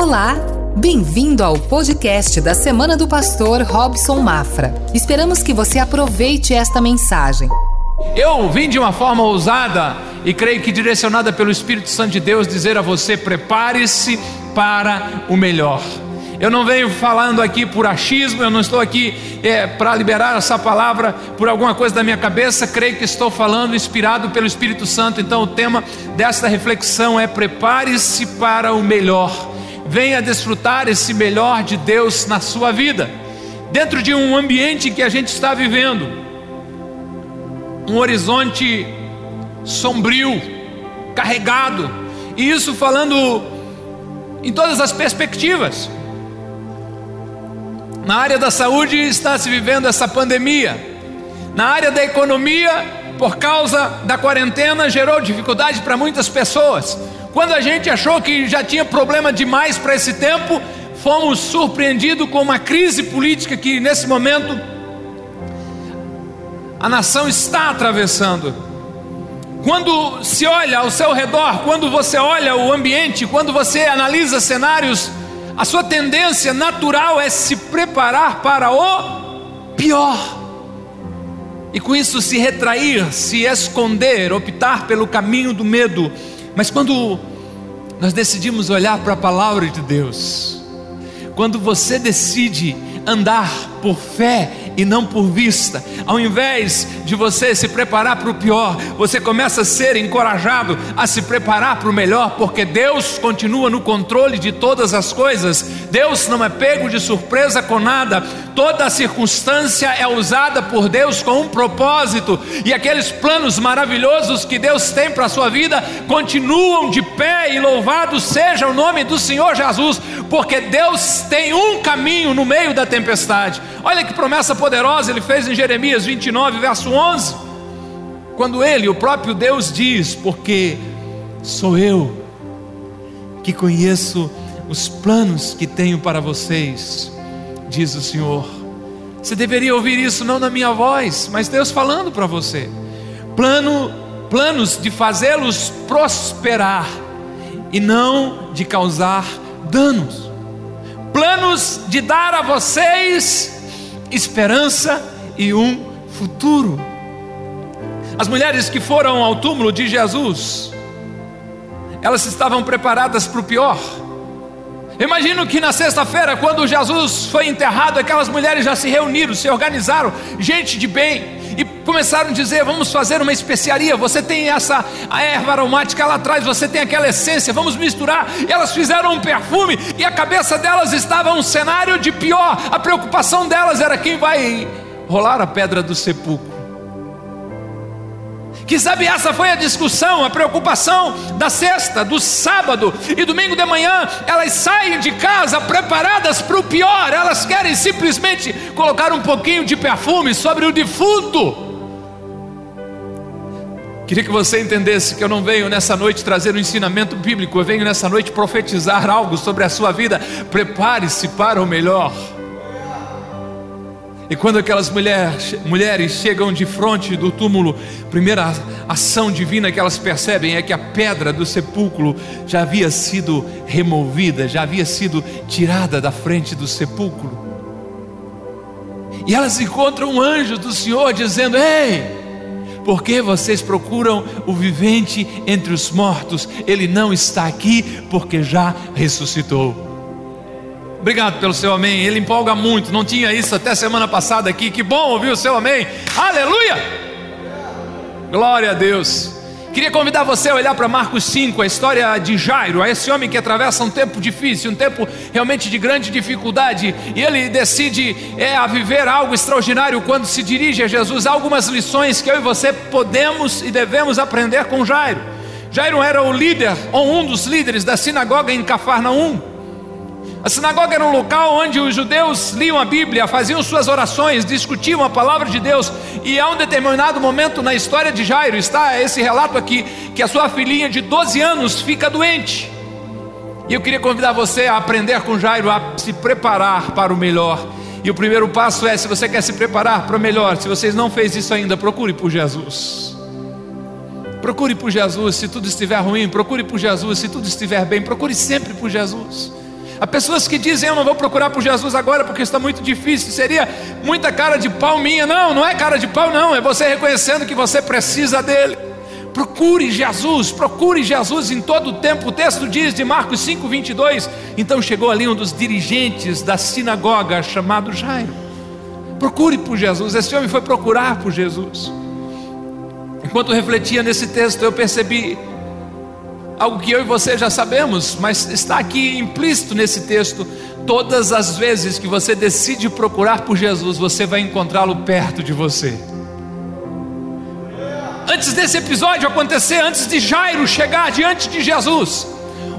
Olá, bem-vindo ao podcast da Semana do Pastor Robson Mafra. Esperamos que você aproveite esta mensagem. Eu vim de uma forma ousada e creio que direcionada pelo Espírito Santo de Deus dizer a você: prepare-se para o melhor. Eu não venho falando aqui por achismo, eu não estou aqui é, para liberar essa palavra por alguma coisa da minha cabeça, creio que estou falando inspirado pelo Espírito Santo. Então, o tema desta reflexão é: prepare-se para o melhor. Venha desfrutar esse melhor de Deus na sua vida, dentro de um ambiente que a gente está vivendo, um horizonte sombrio, carregado, e isso falando em todas as perspectivas. Na área da saúde está se vivendo essa pandemia. Na área da economia, por causa da quarentena, gerou dificuldade para muitas pessoas. Quando a gente achou que já tinha problema demais para esse tempo, fomos surpreendidos com uma crise política que nesse momento a nação está atravessando. Quando se olha ao seu redor, quando você olha o ambiente, quando você analisa cenários a sua tendência natural é se preparar para o pior. E com isso se retrair, se esconder, optar pelo caminho do medo. Mas quando nós decidimos olhar para a palavra de Deus, quando você decide andar por fé e não por vista. Ao invés de você se preparar para o pior, você começa a ser encorajado a se preparar para o melhor, porque Deus continua no controle de todas as coisas. Deus não é pego de surpresa com nada. Toda circunstância é usada por Deus com um propósito, e aqueles planos maravilhosos que Deus tem para a sua vida continuam de pé, e louvado seja o nome do Senhor Jesus, porque Deus tem um caminho no meio da tempestade. Olha que promessa poderosa ele fez em Jeremias 29, verso 11, quando ele, o próprio Deus, diz: Porque sou eu que conheço os planos que tenho para vocês, diz o Senhor. Você deveria ouvir isso não na minha voz, mas Deus falando para você. Plano, planos de fazê-los prosperar e não de causar danos. Planos de dar a vocês esperança e um futuro. As mulheres que foram ao túmulo de Jesus, elas estavam preparadas para o pior. Imagino que na sexta-feira, quando Jesus foi enterrado, aquelas mulheres já se reuniram, se organizaram, gente de bem, começaram a dizer: vamos fazer uma especiaria. Você tem essa erva aromática lá atrás, você tem aquela essência, vamos misturar. E elas fizeram um perfume, e a cabeça delas estava um cenário de pior. A preocupação delas era quem vai rolar a pedra do sepulcro. Que sabe, essa foi a discussão, a preocupação da sexta, do sábado e domingo de manhã. Elas saem de casa preparadas para o pior, elas querem simplesmente colocar um pouquinho de perfume sobre o defunto. Queria que você entendesse que eu não venho nessa noite trazer um ensinamento bíblico, eu venho nessa noite profetizar algo sobre a sua vida. Prepare-se para o melhor. E quando aquelas mulheres, chegam de frente do túmulo, primeira ação divina que elas percebem é que a pedra do sepulcro já havia sido removida, já havia sido tirada da frente do sepulcro. E elas encontram um anjo do Senhor dizendo: Ei, por que vocês procuram o vivente entre os mortos? Ele não está aqui porque já ressuscitou. Obrigado pelo seu amém. Ele empolga muito. Não tinha isso até semana passada aqui. Que bom ouvir o seu amém. Aleluia! Glória a Deus. Queria convidar você a olhar para Marcos 5, a história de Jairo, esse homem que atravessa um tempo difícil, um tempo realmente de grande dificuldade, e ele decide é, a viver algo extraordinário quando se dirige a Jesus. Há algumas lições que eu e você podemos e devemos aprender com Jairo. Jairo era o líder, ou um dos líderes da sinagoga em Cafarnaum. A sinagoga era um local onde os judeus liam a Bíblia, faziam suas orações, discutiam a palavra de Deus, e há um determinado momento na história de Jairo, está esse relato aqui, que a sua filhinha de 12 anos fica doente. E eu queria convidar você a aprender com Jairo a se preparar para o melhor. E o primeiro passo é: se você quer se preparar para o melhor, se vocês não fez isso ainda, procure por Jesus. Procure por Jesus se tudo estiver ruim, procure por Jesus se tudo estiver bem, procure sempre por Jesus. Há pessoas que dizem: Eu não vou procurar por Jesus agora porque está muito difícil. Seria muita cara de pau minha. Não, não é cara de pau, não. É você reconhecendo que você precisa dele. Procure Jesus, procure Jesus em todo o tempo. O texto diz de Marcos 5, 22. Então chegou ali um dos dirigentes da sinagoga chamado Jairo. Procure por Jesus. Esse homem foi procurar por Jesus. Enquanto refletia nesse texto, eu percebi algo que eu e você já sabemos, mas está aqui implícito nesse texto. Todas as vezes que você decide procurar por Jesus, você vai encontrá-lo perto de você. Antes desse episódio acontecer, antes de Jairo chegar diante de Jesus,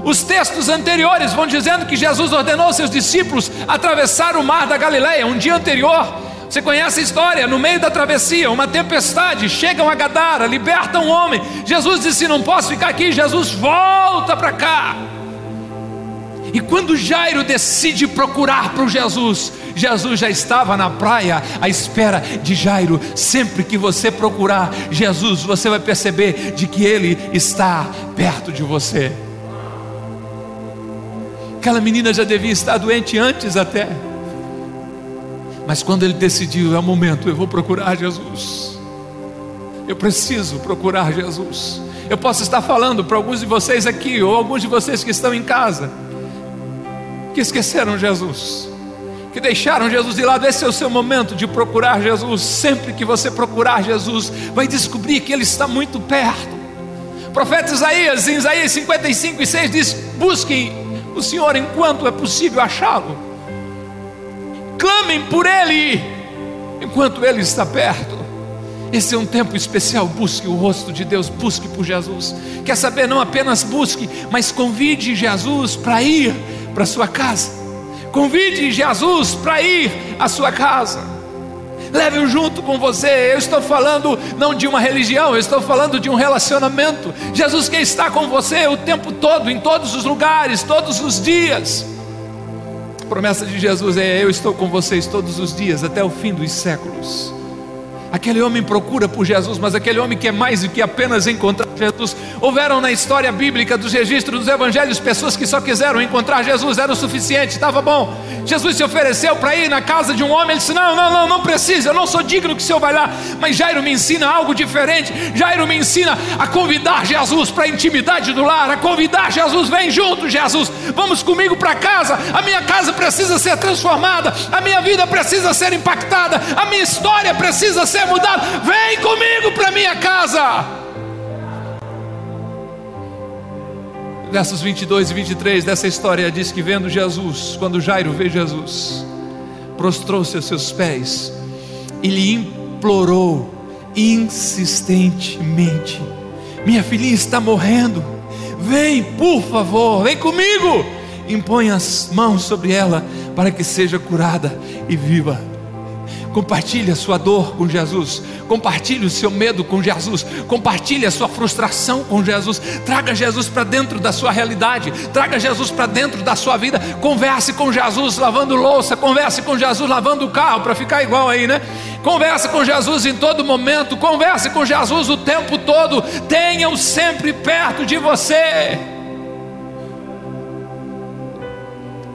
os textos anteriores vão dizendo que Jesus ordenou seus discípulos atravessar o mar da Galileia. Um dia anterior, você conhece a história? No meio da travessia, uma tempestade, chegam a Gadara, libertam um homem. Jesus disse: Não posso ficar aqui. Jesus volta para cá. E quando Jairo decide procurar por Jesus, Jesus já estava na praia à espera de Jairo. Sempre que você procurar Jesus, você vai perceber de que ele está perto de você. Aquela menina já devia estar doente antes até. Mas quando ele decidiu, é o momento, eu vou procurar Jesus. Eu preciso procurar Jesus. Eu posso estar falando para alguns de vocês aqui, ou alguns de vocês que estão em casa, que esqueceram Jesus, que deixaram Jesus de lado. Esse é o seu momento de procurar Jesus. Sempre que você procurar Jesus, vai descobrir que Ele está muito perto. O profeta Isaías, em Isaías 55 e 6, diz: Busquem o Senhor enquanto é possível achá-lo clamem por Ele, enquanto Ele está perto. Esse é um tempo especial. Busque o rosto de Deus, busque por Jesus. Quer saber? Não apenas busque, mas convide Jesus para ir para sua casa. Convide Jesus para ir à sua casa. Leve-o junto com você. Eu estou falando não de uma religião, eu estou falando de um relacionamento. Jesus quer estar com você o tempo todo, em todos os lugares, todos os dias promessa de Jesus é: Eu estou com vocês todos os dias, até o fim dos séculos. Aquele homem procura por Jesus, mas aquele homem quer mais do que apenas encontrar Jesus. Houveram na história bíblica dos registros dos evangelhos pessoas que só quiseram encontrar Jesus, era o suficiente, estava bom. Jesus se ofereceu para ir na casa de um homem, ele disse: Não, não, não, não precisa, eu não sou digno que o senhor vá lá. Mas Jairo me ensina algo diferente. Jairo me ensina a convidar Jesus para a intimidade do lar, a convidar Jesus, vem junto, Jesus, vamos comigo para casa. A minha casa precisa ser transformada, a minha vida precisa ser impactada, a minha história precisa ser mudado, vem comigo para minha casa. Versos 22 e 23 dessa história diz que vendo Jesus, quando Jairo vê Jesus, prostrou-se aos seus pés e lhe implorou insistentemente: Minha filhinha está morrendo, vem, por favor, vem comigo. Impõe as mãos sobre ela para que seja curada e viva. Compartilhe a sua dor com Jesus. Compartilhe o seu medo com Jesus. Compartilhe a sua frustração com Jesus. Traga Jesus para dentro da sua realidade. Traga Jesus para dentro da sua vida. Converse com Jesus lavando louça. Converse com Jesus lavando o carro para ficar igual aí, né? Converse com Jesus em todo momento. Converse com Jesus o tempo todo. Tenha-o sempre perto de você.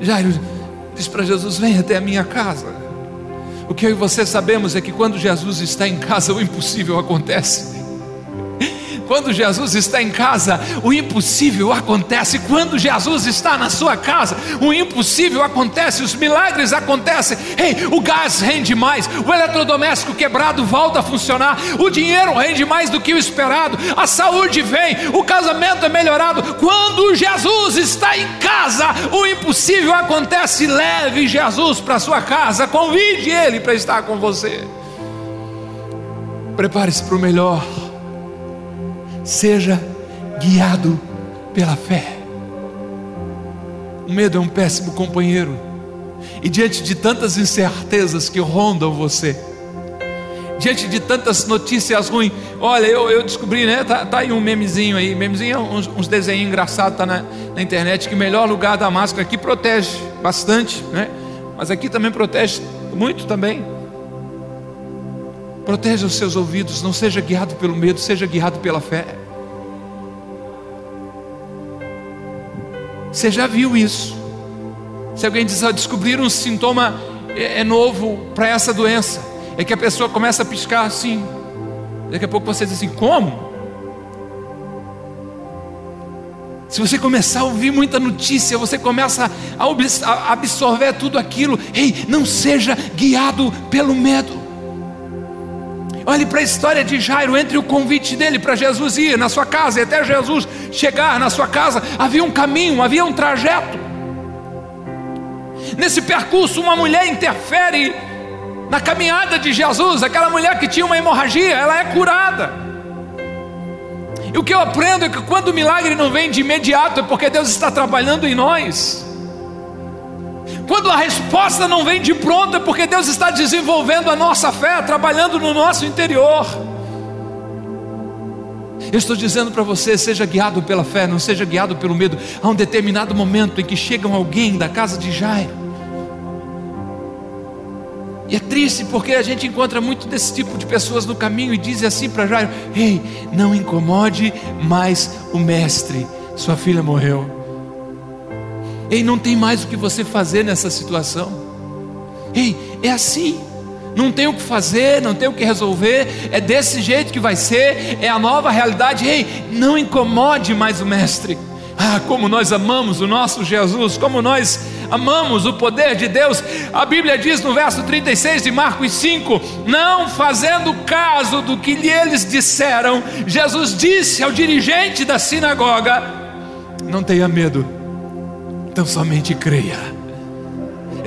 Jairo diz para Jesus: Vem até a minha casa. O que eu e você sabemos é que quando Jesus está em casa, o impossível acontece. Quando Jesus está em casa, o impossível acontece. Quando Jesus está na sua casa, o impossível acontece, os milagres acontecem. Ei, o gás rende mais, o eletrodoméstico quebrado volta a funcionar, o dinheiro rende mais do que o esperado, a saúde vem, o casamento é melhorado. Quando Jesus está em casa, o impossível acontece. Leve Jesus para sua casa, convide Ele para estar com você. Prepare-se para o melhor seja guiado pela fé. O medo é um péssimo companheiro, e diante de tantas incertezas que rondam você, diante de tantas notícias ruins, olha, eu, eu descobri, né? Tá, tá, aí um memezinho aí, memezinho é uns, uns desenhos engraçados, tá na, na internet, que o melhor lugar da máscara aqui protege bastante, né? Mas aqui também protege muito também. Proteja os seus ouvidos, não seja guiado pelo medo, seja guiado pela fé. Você já viu isso? Se alguém diz, oh, descobrir um sintoma é, é novo para essa doença, é que a pessoa começa a piscar assim. Daqui a pouco você diz assim: como? Se você começar a ouvir muita notícia, você começa a absorver tudo aquilo. Ei, não seja guiado pelo medo. Olhe para a história de Jairo, entre o convite dele para Jesus ir na sua casa e até Jesus chegar na sua casa, havia um caminho, havia um trajeto. Nesse percurso, uma mulher interfere na caminhada de Jesus, aquela mulher que tinha uma hemorragia, ela é curada. E o que eu aprendo é que quando o milagre não vem de imediato, é porque Deus está trabalhando em nós. Quando a resposta não vem de pronto, é porque Deus está desenvolvendo a nossa fé, trabalhando no nosso interior. Eu estou dizendo para você: seja guiado pela fé, não seja guiado pelo medo. Há um determinado momento em que chega alguém da casa de Jairo e é triste porque a gente encontra muito desse tipo de pessoas no caminho e diz assim para Jairo: Ei, não incomode mais o mestre, sua filha morreu. Ei, não tem mais o que você fazer nessa situação. Ei, é assim. Não tem o que fazer, não tem o que resolver, é desse jeito que vai ser, é a nova realidade. Ei, não incomode mais o mestre. Ah, como nós amamos o nosso Jesus, como nós amamos o poder de Deus. A Bíblia diz no verso 36 de Marcos 5: Não fazendo caso do que eles disseram, Jesus disse ao dirigente da sinagoga: Não tenha medo, então somente creia.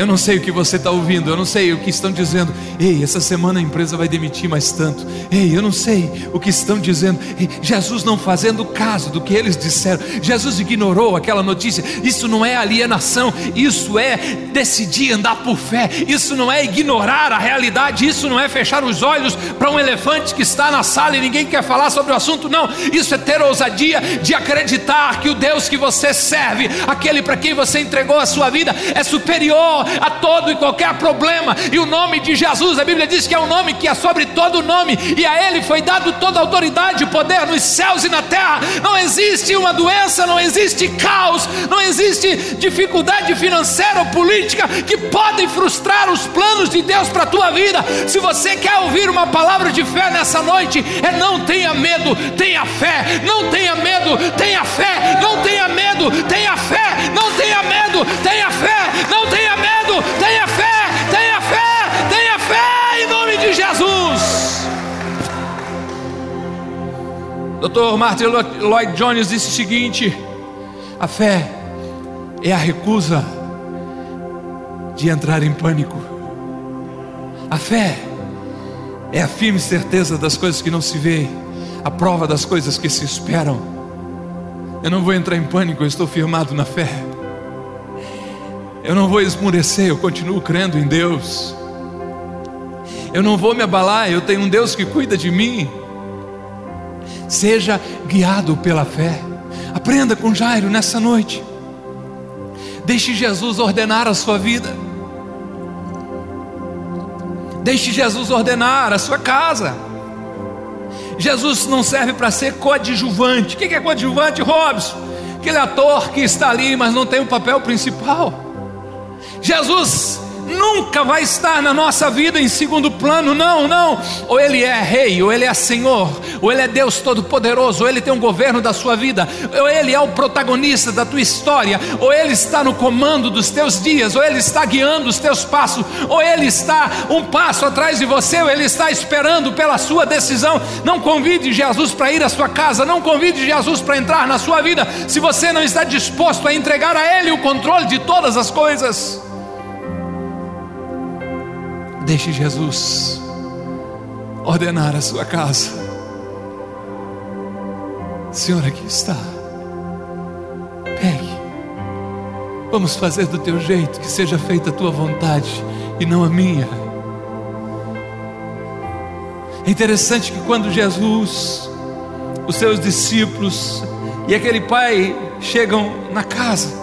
Eu não sei o que você está ouvindo, eu não sei o que estão dizendo. Ei, essa semana a empresa vai demitir mais tanto. Ei, eu não sei o que estão dizendo. Ei, Jesus não fazendo caso do que eles disseram. Jesus ignorou aquela notícia. Isso não é alienação, isso é decidir andar por fé. Isso não é ignorar a realidade. Isso não é fechar os olhos para um elefante que está na sala e ninguém quer falar sobre o assunto. Não, isso é ter ousadia de acreditar que o Deus que você serve, aquele para quem você entregou a sua vida, é superior a todo e qualquer problema. E o nome de Jesus, a Bíblia diz que é um nome que é sobre todo nome, e a Ele foi dado toda a autoridade e poder nos céus e na terra. Não existe uma doença, não existe caos, não existe dificuldade financeira ou política que podem frustrar os planos de Deus para a tua vida. Se você quer ouvir uma palavra de fé nessa noite, é não tenha medo, tenha fé. Não tenha medo, tenha fé. Não tenha medo, tenha Dr. Martin Lloyd Jones disse o seguinte: a fé é a recusa de entrar em pânico. A fé é a firme certeza das coisas que não se vê, a prova das coisas que se esperam. Eu não vou entrar em pânico, eu estou firmado na fé. Eu não vou esmurecer, eu continuo crendo em Deus. Eu não vou me abalar, eu tenho um Deus que cuida de mim. Seja guiado pela fé. Aprenda com Jairo nessa noite. Deixe Jesus ordenar a sua vida. Deixe Jesus ordenar a sua casa. Jesus não serve para ser coadjuvante. O que é coadjuvante, Robson? Aquele ator que está ali, mas não tem o papel principal. Jesus nunca vai estar na nossa vida em segundo plano, não, não. Ou Ele é Rei, ou Ele é Senhor, ou Ele é Deus Todo-Poderoso, ou Ele tem um governo da sua vida, ou Ele é o protagonista da tua história, ou Ele está no comando dos teus dias, ou Ele está guiando os teus passos, ou Ele está um passo atrás de você, ou Ele está esperando pela sua decisão. Não convide Jesus para ir à sua casa, não convide Jesus para entrar na sua vida, se você não está disposto a entregar a Ele o controle de todas as coisas. Deixe Jesus ordenar a sua casa. Senhor, aqui está. Pegue. Vamos fazer do teu jeito, que seja feita a tua vontade e não a minha. É interessante que quando Jesus, os seus discípulos e aquele pai chegam na casa,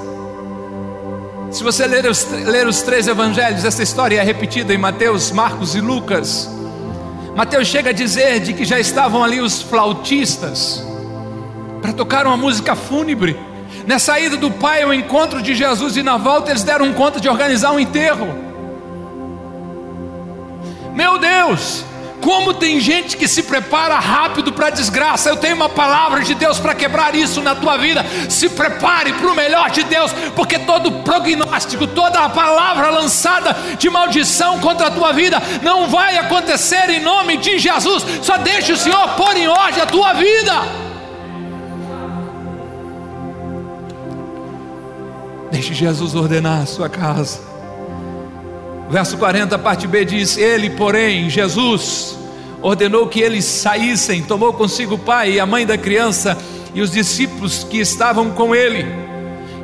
se você ler os, ler os três evangelhos, essa história é repetida em Mateus, Marcos e Lucas. Mateus chega a dizer de que já estavam ali os flautistas para tocar uma música fúnebre. Nessa ida do pai ao encontro de Jesus e na volta eles deram conta de organizar um enterro. Meu Deus, como tem gente que se prepara rápido para a desgraça. Eu tenho uma palavra de Deus para quebrar isso na tua vida. Se prepare para o melhor de Deus, porque todo prognóstico, toda a palavra lançada de maldição contra a tua vida não vai acontecer em nome de Jesus. Só deixe o Senhor pôr em ordem a tua vida. Deixe Jesus ordenar a sua casa. Verso 40, parte B diz: Ele, porém, Jesus, ordenou que eles saíssem, tomou consigo o pai e a mãe da criança e os discípulos que estavam com ele,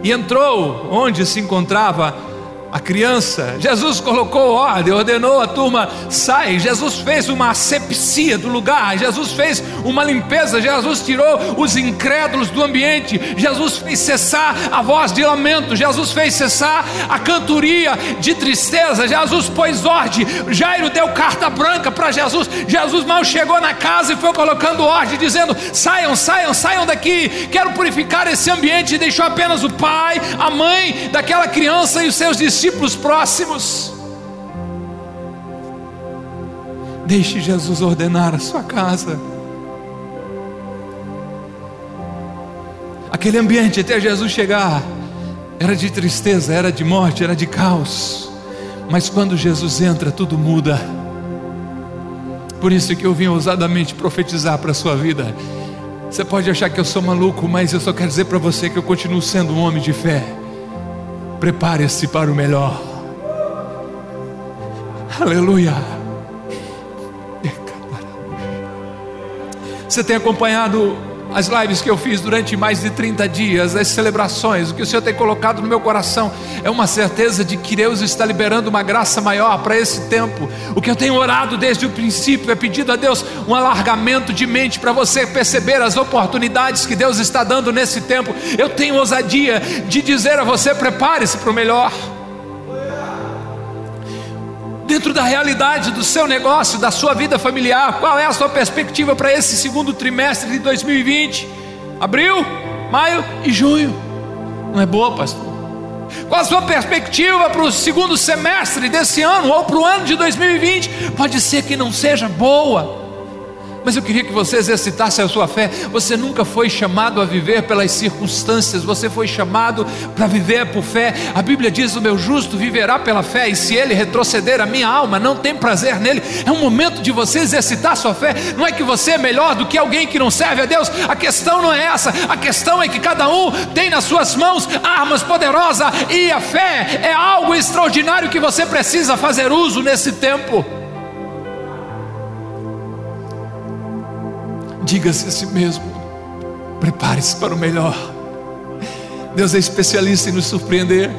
e entrou onde se encontrava a criança. Jesus colocou ordem, ordenou a turma sai. Jesus fez uma asepsia do lugar. Jesus fez uma limpeza. Jesus tirou os incrédulos do ambiente. Jesus fez cessar a voz de lamento. Jesus fez cessar a cantoria de tristeza. Jesus pôs ordem. Jairo deu carta branca para Jesus. Jesus mal chegou na casa e foi colocando ordem, dizendo: saiam, saiam, saiam daqui. Quero purificar esse ambiente. E deixou apenas o pai, a mãe daquela criança e os seus discípulos discípulos próximos. Deixe Jesus ordenar a sua casa. Aquele ambiente até Jesus chegar era de tristeza, era de morte, era de caos. Mas quando Jesus entra, tudo muda. Por isso que eu vim ousadamente profetizar para a sua vida. Você pode achar que eu sou maluco, mas eu só quero dizer para você que eu continuo sendo um homem de fé. Prepare-se para o melhor. Aleluia. Você tem acompanhado as lives que eu fiz durante mais de 30 dias, as celebrações, o que o Senhor tem colocado no meu coração é uma certeza de que Deus está liberando uma graça maior para esse tempo. O que eu tenho orado desde o princípio é pedido a Deus um alargamento de mente para você perceber as oportunidades que Deus está dando nesse tempo. Eu tenho ousadia de dizer a você: prepare-se para o melhor dentro da realidade do seu negócio, da sua vida familiar, qual é a sua perspectiva para esse segundo trimestre de 2020? Abril, maio e junho. Não é boa, pastor? Qual a sua perspectiva para o segundo semestre desse ano ou para o ano de 2020? Pode ser que não seja boa. Mas eu queria que você exercitasse a sua fé. Você nunca foi chamado a viver pelas circunstâncias, você foi chamado para viver por fé. A Bíblia diz: O meu justo viverá pela fé, e se ele retroceder, a minha alma não tem prazer nele. É um momento de você exercitar a sua fé. Não é que você é melhor do que alguém que não serve a Deus, a questão não é essa. A questão é que cada um tem nas suas mãos armas poderosas, e a fé é algo extraordinário que você precisa fazer uso nesse tempo. Diga-se a si mesmo: prepare-se para o melhor. Deus é especialista em nos surpreender.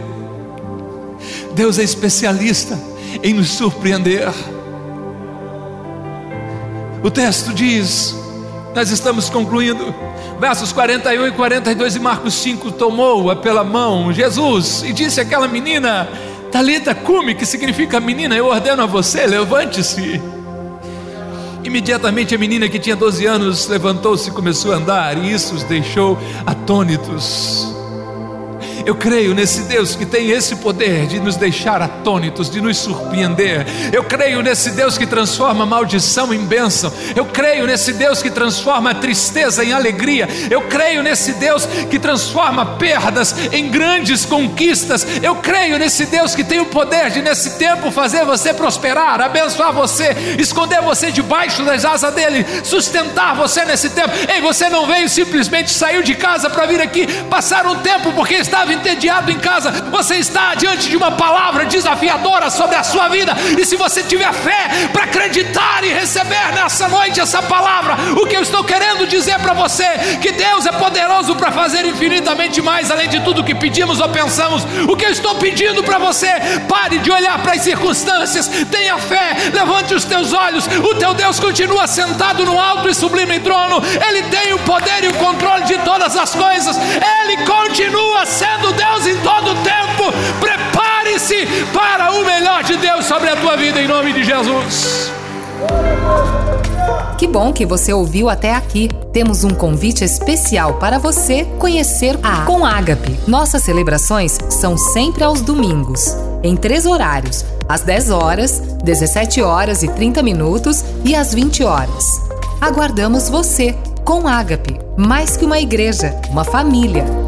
Deus é especialista em nos surpreender. O texto diz, nós estamos concluindo, versos 41 e 42 de Marcos 5: tomou-a pela mão Jesus e disse àquela menina, Talita cume, que significa menina, eu ordeno a você, levante-se. Imediatamente a menina que tinha 12 anos levantou-se e começou a andar, e isso os deixou atônitos. Eu creio nesse Deus que tem esse poder de nos deixar atônitos, de nos surpreender. Eu creio nesse Deus que transforma maldição em bênção. Eu creio nesse Deus que transforma tristeza em alegria. Eu creio nesse Deus que transforma perdas em grandes conquistas. Eu creio nesse Deus que tem o poder de, nesse tempo, fazer você prosperar, abençoar você, esconder você debaixo das asas dele, sustentar você nesse tempo. Ei, você não veio simplesmente saiu de casa para vir aqui passar um tempo porque estava entediado em casa, você está diante de uma palavra desafiadora sobre a sua vida, e se você tiver fé para acreditar e receber nessa noite essa palavra, o que eu estou querendo dizer para você, que Deus é poderoso para fazer infinitamente mais além de tudo que pedimos ou pensamos. O que eu estou pedindo para você, pare de olhar para as circunstâncias, tenha fé, levante os teus olhos. O teu Deus continua sentado no alto e sublime trono, ele tem o poder e o controle de todas as coisas, ele continua sendo do Deus em todo tempo. Prepare-se para o melhor de Deus sobre a tua vida, em nome de Jesus. Que bom que você ouviu até aqui. Temos um convite especial para você conhecer a Com Ágape. Nossas celebrações são sempre aos domingos, em três horários: às 10 horas, 17 horas e 30 minutos e às 20 horas. Aguardamos você com Ágape, mais que uma igreja, uma família.